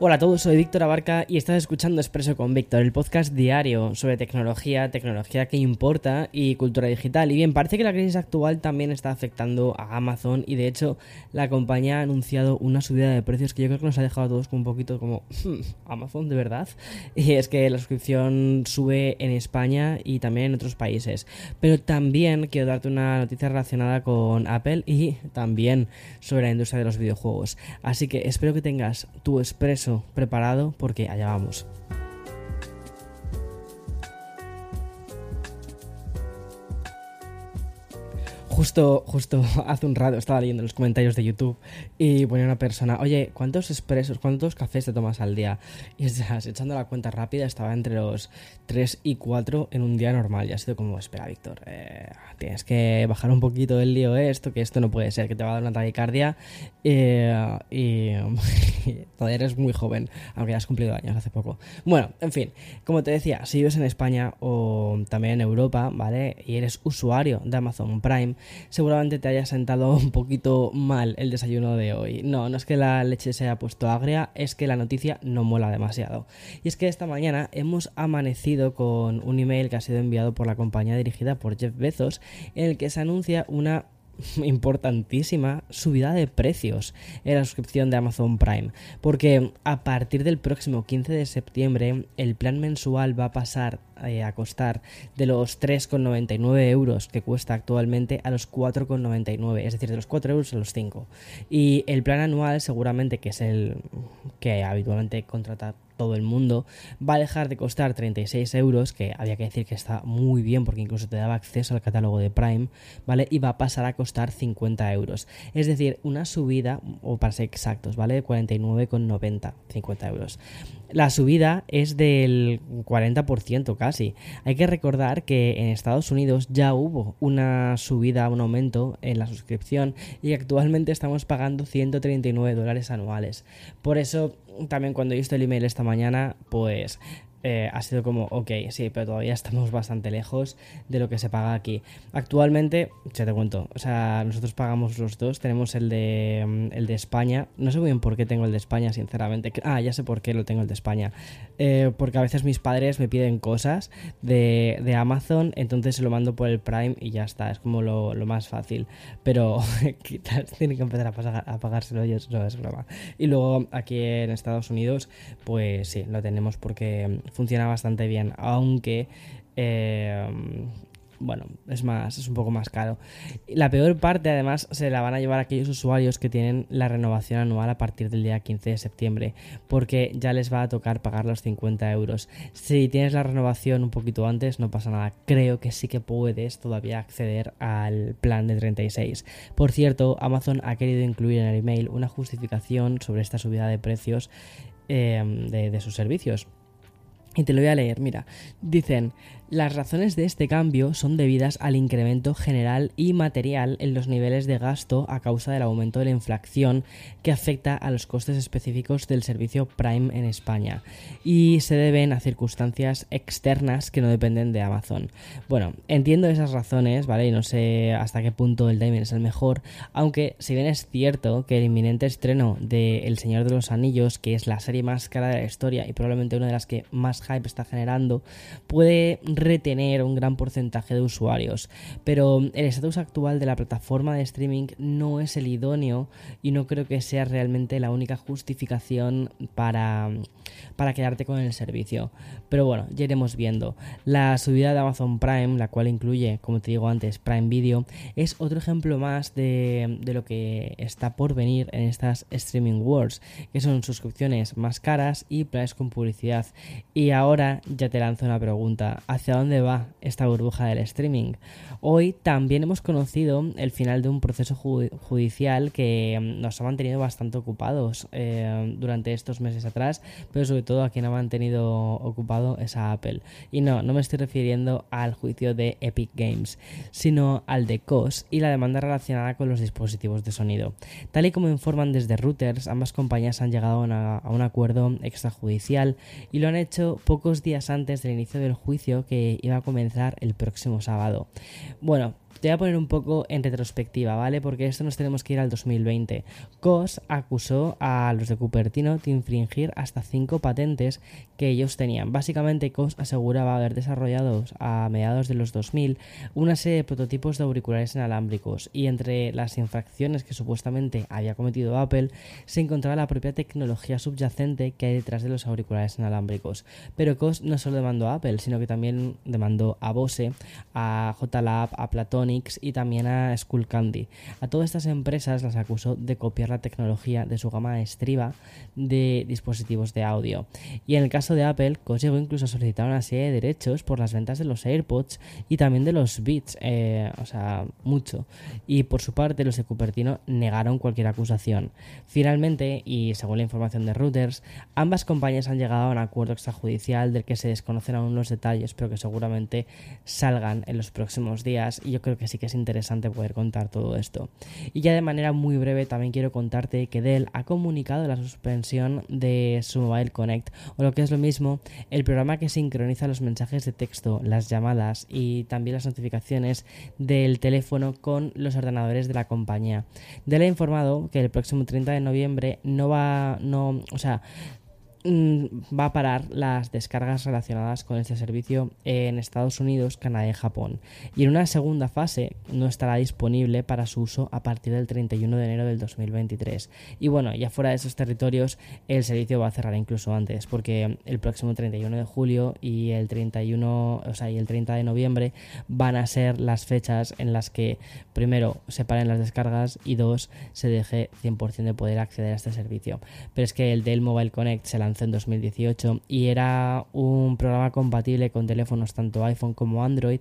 Hola a todos, soy Víctor Abarca y estás escuchando Expreso con Víctor, el podcast diario sobre tecnología, tecnología que importa y cultura digital. Y bien, parece que la crisis actual también está afectando a Amazon y de hecho la compañía ha anunciado una subida de precios que yo creo que nos ha dejado a todos un poquito como hmm, Amazon de verdad. Y es que la suscripción sube en España y también en otros países. Pero también quiero darte una noticia relacionada con Apple y también sobre la industria de los videojuegos. Así que espero que tengas tu Expreso preparado porque allá vamos. Justo, justo hace un rato estaba leyendo los comentarios de YouTube y ponía una persona, oye, ¿cuántos expresos, cuántos cafés te tomas al día? Y echando la cuenta rápida estaba entre los 3 y 4 en un día normal. Y ha sido como, espera, Víctor, eh, tienes que bajar un poquito el lío esto, que esto no puede ser, que te va a dar una taquicardia eh, y todavía eres muy joven, aunque ya has cumplido años hace poco. Bueno, en fin, como te decía, si vives en España o también en Europa, ¿vale? Y eres usuario de Amazon Prime, seguramente te haya sentado un poquito mal el desayuno de hoy. No, no es que la leche se haya puesto agria, es que la noticia no mola demasiado. Y es que esta mañana hemos amanecido con un email que ha sido enviado por la compañía dirigida por Jeff Bezos, en el que se anuncia una importantísima subida de precios en la suscripción de Amazon Prime. Porque a partir del próximo 15 de septiembre el plan mensual va a pasar a costar de los 3,99 euros que cuesta actualmente a los 4,99, es decir, de los 4 euros a los 5. Y el plan anual seguramente que es el que habitualmente contrata todo el mundo, va a dejar de costar 36 euros, que había que decir que está muy bien porque incluso te daba acceso al catálogo de Prime, ¿vale? Y va a pasar a costar 50 euros. Es decir, una subida, o para ser exactos, ¿vale? 49,90, 50 euros. La subida es del 40% casi. Hay que recordar que en Estados Unidos ya hubo una subida, un aumento en la suscripción y actualmente estamos pagando 139 dólares anuales. Por eso también cuando he visto el email esta mañana, pues eh, ha sido como, ok, sí, pero todavía estamos bastante lejos de lo que se paga aquí. Actualmente, ya te cuento, o sea, nosotros pagamos los dos, tenemos el de, mm, el de España, no sé muy bien por qué tengo el de España, sinceramente. Ah, ya sé por qué lo tengo el de España. Eh, porque a veces mis padres me piden cosas de, de, Amazon, entonces se lo mando por el Prime y ya está, es como lo, lo más fácil. Pero quizás tienen que empezar a, pasar, a pagárselo ellos, no es broma. Y luego aquí en Estados Unidos, pues sí, lo tenemos porque funciona bastante bien, aunque eh, bueno, es más, es un poco más caro. La peor parte, además, se la van a llevar aquellos usuarios que tienen la renovación anual a partir del día 15 de septiembre, porque ya les va a tocar pagar los 50 euros. Si tienes la renovación un poquito antes, no pasa nada. Creo que sí que puedes todavía acceder al plan de 36. Por cierto, Amazon ha querido incluir en el email una justificación sobre esta subida de precios eh, de sus servicios. Y te lo voy a leer, mira. Dicen, las razones de este cambio son debidas al incremento general y material en los niveles de gasto a causa del aumento de la inflación que afecta a los costes específicos del servicio Prime en España y se deben a circunstancias externas que no dependen de Amazon. Bueno, entiendo esas razones, ¿vale? Y no sé hasta qué punto el timing es el mejor, aunque si bien es cierto que el inminente estreno de El Señor de los Anillos, que es la serie más cara de la historia y probablemente una de las que más hype está generando, puede retener un gran porcentaje de usuarios. Pero el estatus actual de la plataforma de streaming no es el idóneo y no creo que sea realmente la única justificación para, para quedarte con el servicio. Pero bueno, ya iremos viendo. La subida de Amazon Prime, la cual incluye, como te digo antes, Prime Video, es otro ejemplo más de, de lo que está por venir en estas streaming wars, que son suscripciones más caras y planes con publicidad. Y ahora ya te lanzo una pregunta. hacia dónde va esta burbuja del streaming. Hoy también hemos conocido el final de un proceso judicial que mm, nos ha mantenido bastante ocupados eh, durante estos meses atrás, pero sobre todo a quien ha mantenido ocupado es a Apple. Y no, no me estoy refiriendo al juicio de Epic Games, sino al de COS y la demanda relacionada con los dispositivos de sonido. Tal y como informan desde Reuters, ambas compañías han llegado a, un acuerdo extrajudicial y lo han hecho pocos días antes del inicio del juicio iba a comenzar el próximo sábado. Bueno, te voy a poner un poco en retrospectiva, ¿vale? Porque esto nos tenemos que ir al 2020. COS acusó a los de Cupertino de infringir hasta 5 patentes que ellos tenían. Básicamente, COS aseguraba haber desarrollado a mediados de los 2000 una serie de prototipos de auriculares inalámbricos y entre las infracciones que supuestamente había cometido Apple se encontraba la propia tecnología subyacente que hay detrás de los auriculares inalámbricos. Pero COS no solo demandó a Apple, sino que también demandó a Bose, a JLab, a Platonic, y también a Skullcandy. A todas estas empresas las acusó de copiar la tecnología de su gama estriba de dispositivos de audio. Y en el caso de Apple, consiguió incluso solicitar una serie de derechos por las ventas de los AirPods y también de los Beats, eh, o sea, mucho. Y por su parte, los de Cupertino negaron cualquier acusación. Finalmente, y según la información de Reuters, ambas compañías han llegado a un acuerdo extrajudicial del que se desconocen aún los detalles, pero que seguramente salgan en los próximos días. Y yo creo que sí que es interesante poder contar todo esto. Y ya de manera muy breve también quiero contarte que Dell ha comunicado la suspensión de su Mobile Connect, o lo que es lo mismo, el programa que sincroniza los mensajes de texto, las llamadas y también las notificaciones del teléfono con los ordenadores de la compañía. Dell ha informado que el próximo 30 de noviembre no va, no, o sea, va a parar las descargas relacionadas con este servicio en Estados Unidos, Canadá y Japón. Y en una segunda fase no estará disponible para su uso a partir del 31 de enero del 2023. Y bueno, ya fuera de esos territorios, el servicio va a cerrar incluso antes, porque el próximo 31 de julio y el 31, o sea, y el 30 de noviembre van a ser las fechas en las que primero se paren las descargas y dos se deje 100% de poder acceder a este servicio. Pero es que el Dell Mobile Connect se lanzó en 2018 y era un programa compatible con teléfonos tanto iPhone como Android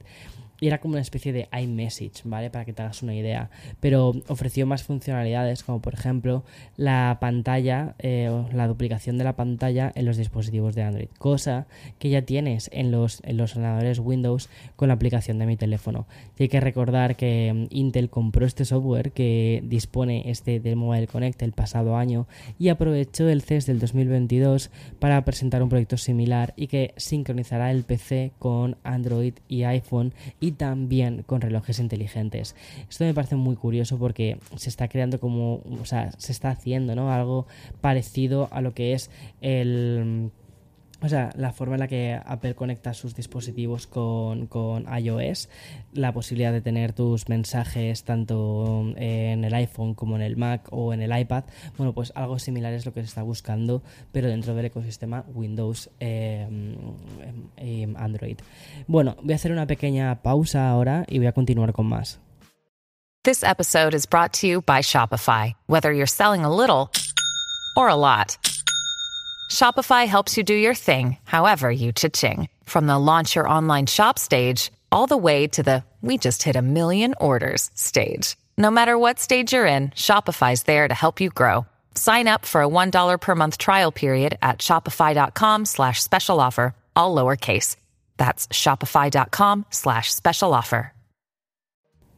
y era como una especie de iMessage, ¿vale? Para que te hagas una idea. Pero ofreció más funcionalidades, como por ejemplo la pantalla, eh, la duplicación de la pantalla en los dispositivos de Android, cosa que ya tienes en los, en los ordenadores Windows con la aplicación de mi teléfono. Y hay que recordar que mm, Intel compró este software que dispone este del Mobile Connect el pasado año y aprovechó el CES del 2022 para presentar un proyecto similar y que sincronizará el PC con Android y iPhone y también con relojes inteligentes. Esto me parece muy curioso porque se está creando como, o sea, se está haciendo, ¿no? Algo parecido a lo que es el o sea, la forma en la que Apple conecta sus dispositivos con, iOS, la posibilidad de tener tus mensajes tanto en el iPhone como en el Mac o en el iPad, bueno, pues algo similar es lo que se está buscando, pero dentro del ecosistema Windows eh, y Android. Bueno, voy a hacer una pequeña pausa ahora y voy a continuar con más. This episode is brought to you by Shopify. Whether you're selling a little or a lot. Shopify helps you do your thing, however you cha-ching. From the launch your online shop stage, all the way to the we just hit a million orders stage. No matter what stage you're in, Shopify's there to help you grow. Sign up for a $1 per month trial period at shopify.com slash special offer, all lowercase. That's shopify.com slash special offer.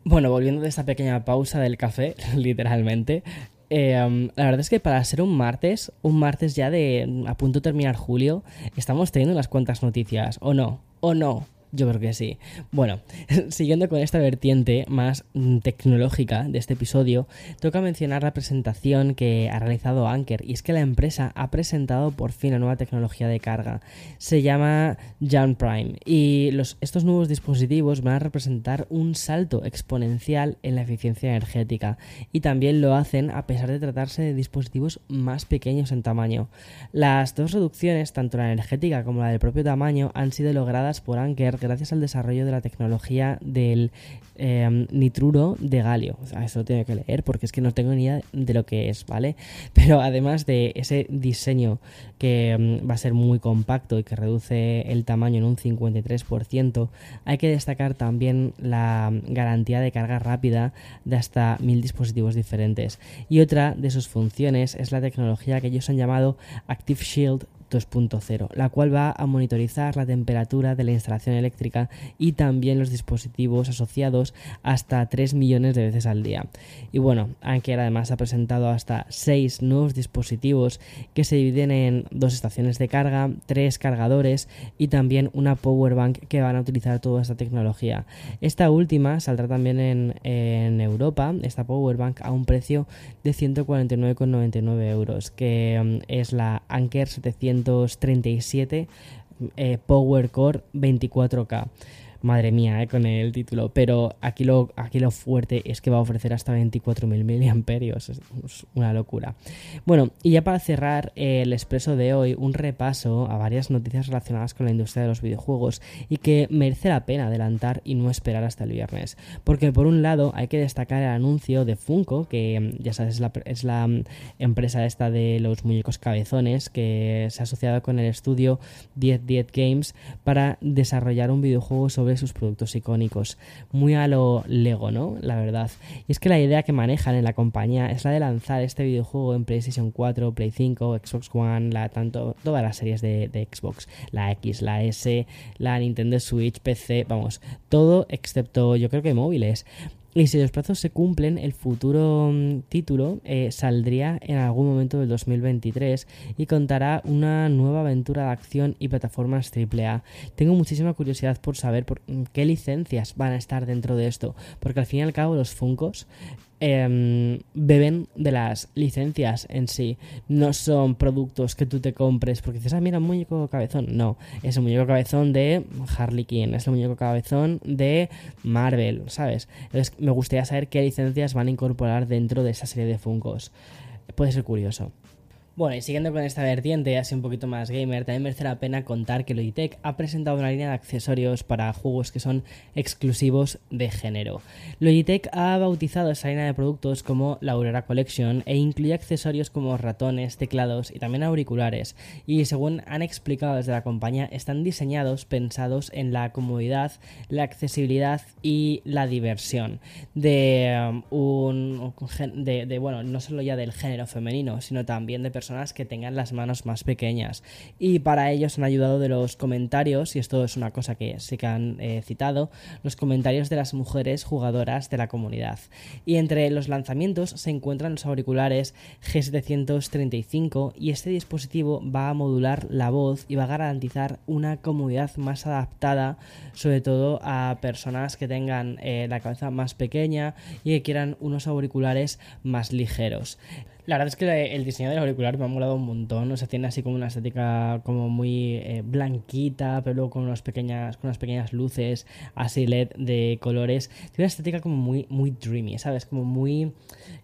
Bueno, volviendo de esta pequeña pausa del café, literalmente, Eh, la verdad es que para ser un martes, un martes ya de a punto de terminar julio, estamos teniendo unas cuantas noticias, ¿o no? ¿O no? Yo creo que sí. Bueno, siguiendo con esta vertiente más mm, tecnológica de este episodio, toca mencionar la presentación que ha realizado Anker y es que la empresa ha presentado por fin la nueva tecnología de carga. Se llama Jan Prime y los, estos nuevos dispositivos van a representar un salto exponencial en la eficiencia energética y también lo hacen a pesar de tratarse de dispositivos más pequeños en tamaño. Las dos reducciones, tanto la energética como la del propio tamaño, han sido logradas por Anker gracias al desarrollo de la tecnología del em, nitruro de galio. Eso lo tengo que leer porque es que no tengo ni idea de lo que es, ¿vale? Pero además de ese diseño que em, va a ser muy compacto y que reduce el tamaño en un 53%, hay que destacar también la garantía de carga rápida de hasta mil dispositivos diferentes. Y otra de sus funciones es la tecnología que ellos han llamado Active Shield 2.0, la cual va a monitorizar la temperatura de la instalación eléctrica y también los dispositivos asociados hasta 3 millones de veces al día. Y bueno, Anker además ha presentado hasta 6 nuevos dispositivos que se dividen en dos estaciones de carga, tres cargadores y también una power bank que van a utilizar toda esta tecnología. Esta última saldrá también en, en Europa, esta power bank a un precio de 149,99 euros, que mm, es la Anker 700 237 eh, Power Core 24K. Madre mía, eh, con el título. Pero aquí lo, aquí lo fuerte es que va a ofrecer hasta 24.000 miliamperios. Es una locura. Bueno, y ya para cerrar el expreso de hoy, un repaso a varias noticias relacionadas con la industria de los videojuegos y que merece la pena adelantar y no esperar hasta el viernes. Porque por un lado hay que destacar el anuncio de Funko, que ya sabes, es la, es la mm, empresa esta de los muñecos cabezones que se ha asociado con el estudio 1010 Games para desarrollar un videojuego sobre sus productos icónicos. Muy a lo Lego, ¿no? La verdad. Y es que la idea que manejan en la compañía es la de lanzar este videojuego en PlayStation 4, Play 5, Xbox One, la, tanto, todas las series de, de Xbox, la X, la S, la Nintendo Switch, PC, vamos, todo excepto yo creo que móviles. Y si los plazos se cumplen, el futuro mm, título eh, saldría en algún momento del 2023 y contará una nueva aventura de acción y plataformas AAA. Tengo muchísima curiosidad por saber por mm, qué licencias van a estar dentro de esto, porque al fin y al cabo los Funcos Em, beben de las licencias en sí. No son productos que tú te compres porque dices, ah, mira, un muñeco cabezón. No, es un muñeco cabezón de Harley Quinn, es un muñeco cabezón de Marvel, ¿sabes? Entonces me gustaría saber qué licencias van a incorporar dentro de esa serie de Funkos. Puede ser curioso. Bueno, y siguiendo con esta vertiente, así un poquito más gamer, también merece la pena contar que Logitech ha presentado una línea de accesorios para juegos que son exclusivos de género. Logitech ha bautizado esa línea de productos como la Aurora Collection e incluye accesorios como ratones, teclados y también auriculares. Y según han explicado desde la compañía, están diseñados pensados en la comodidad, la accesibilidad y la diversión de um, un de, bueno, no solo ya del género femenino, sino también de personas personas que tengan las manos más pequeñas. Y para ellos han ayudado de los comentarios, y esto es una cosa que sí que han eh, citado, los comentarios de las mujeres jugadoras de la comunidad. Y entre los lanzamientos se encuentran los auriculares G735 y este dispositivo va a modular la voz y va a garantizar una comodidad más adaptada, sobre todo a personas que tengan eh, la cabeza más pequeña y que quieran unos auriculares más ligeros. La verdad es que el diseño del auricular me ha molado un montón. O sea, tiene así como una estética como muy eh, blanquita, pero luego con unas pequeñas, con unas pequeñas luces así LED de colores. Tiene una estética como muy, muy dreamy, ¿sabes? Como muy,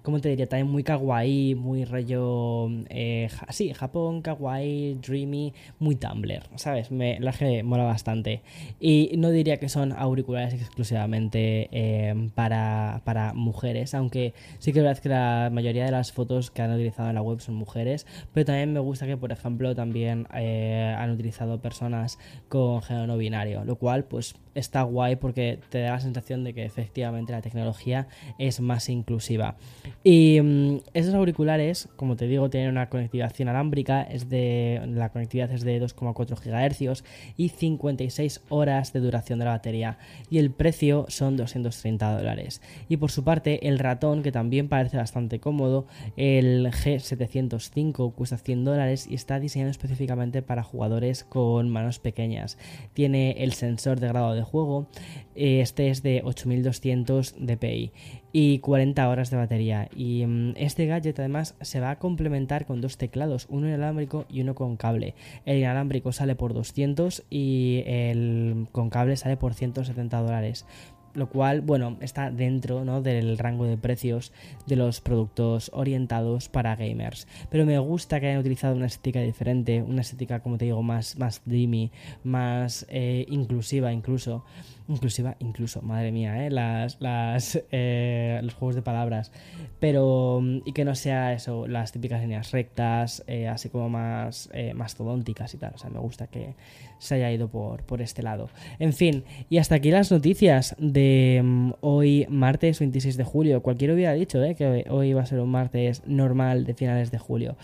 ¿cómo te diría? También muy kawaii, muy rollo, eh, sí, Japón, kawaii, dreamy, muy Tumblr, ¿sabes? La que mola bastante. Y no diría que son auriculares exclusivamente eh, para, para mujeres, aunque sí que es verdad que la mayoría de las fotos que han utilizado en la web son mujeres, pero también me gusta que, por ejemplo, también eh, han utilizado personas con género no binario, lo cual pues está guay porque te da la sensación de que efectivamente la tecnología es más inclusiva. Y mm, esos auriculares, como te digo, tienen una conectividad inalámbrica, es de, la conectividad es de 2,4 GHz y 56 horas de duración de la batería y el precio son 230 dólares. Y por su parte, el ratón, que también parece bastante cómodo, el G705 cuesta 100 dólares y está diseñado específicamente para jugadores con manos pequeñas. Tiene el sensor de grado de juego. Eh, este es de 8200 dpi y 40 horas de batería. Y mm, este gadget además se va a complementar con dos teclados, uno inalámbrico y uno con cable. El inalámbrico sale por 200 y el con cable sale por 170 dólares. Lo cual, bueno, está dentro ¿no? del rango de precios de los productos orientados para gamers. Pero me gusta que hayan utilizado una estética diferente, una estética, como te digo, más, más dreamy, más eh, inclusiva incluso. Inclusiva, incluso, madre mía, ¿eh? Las, las, eh, los juegos de palabras. Pero, y que no sea eso, las típicas líneas rectas, eh, así como más eh, mastodónticas y tal. O sea, me gusta que se haya ido por, por este lado. En fin, y hasta aquí las noticias de mm, hoy, martes 26 de julio. Cualquiera hubiera dicho ¿eh? que hoy va a ser un martes normal de finales de julio.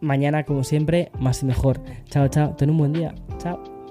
Mañana, como siempre, más y mejor. Chao, chao. Ten un buen día. Chao.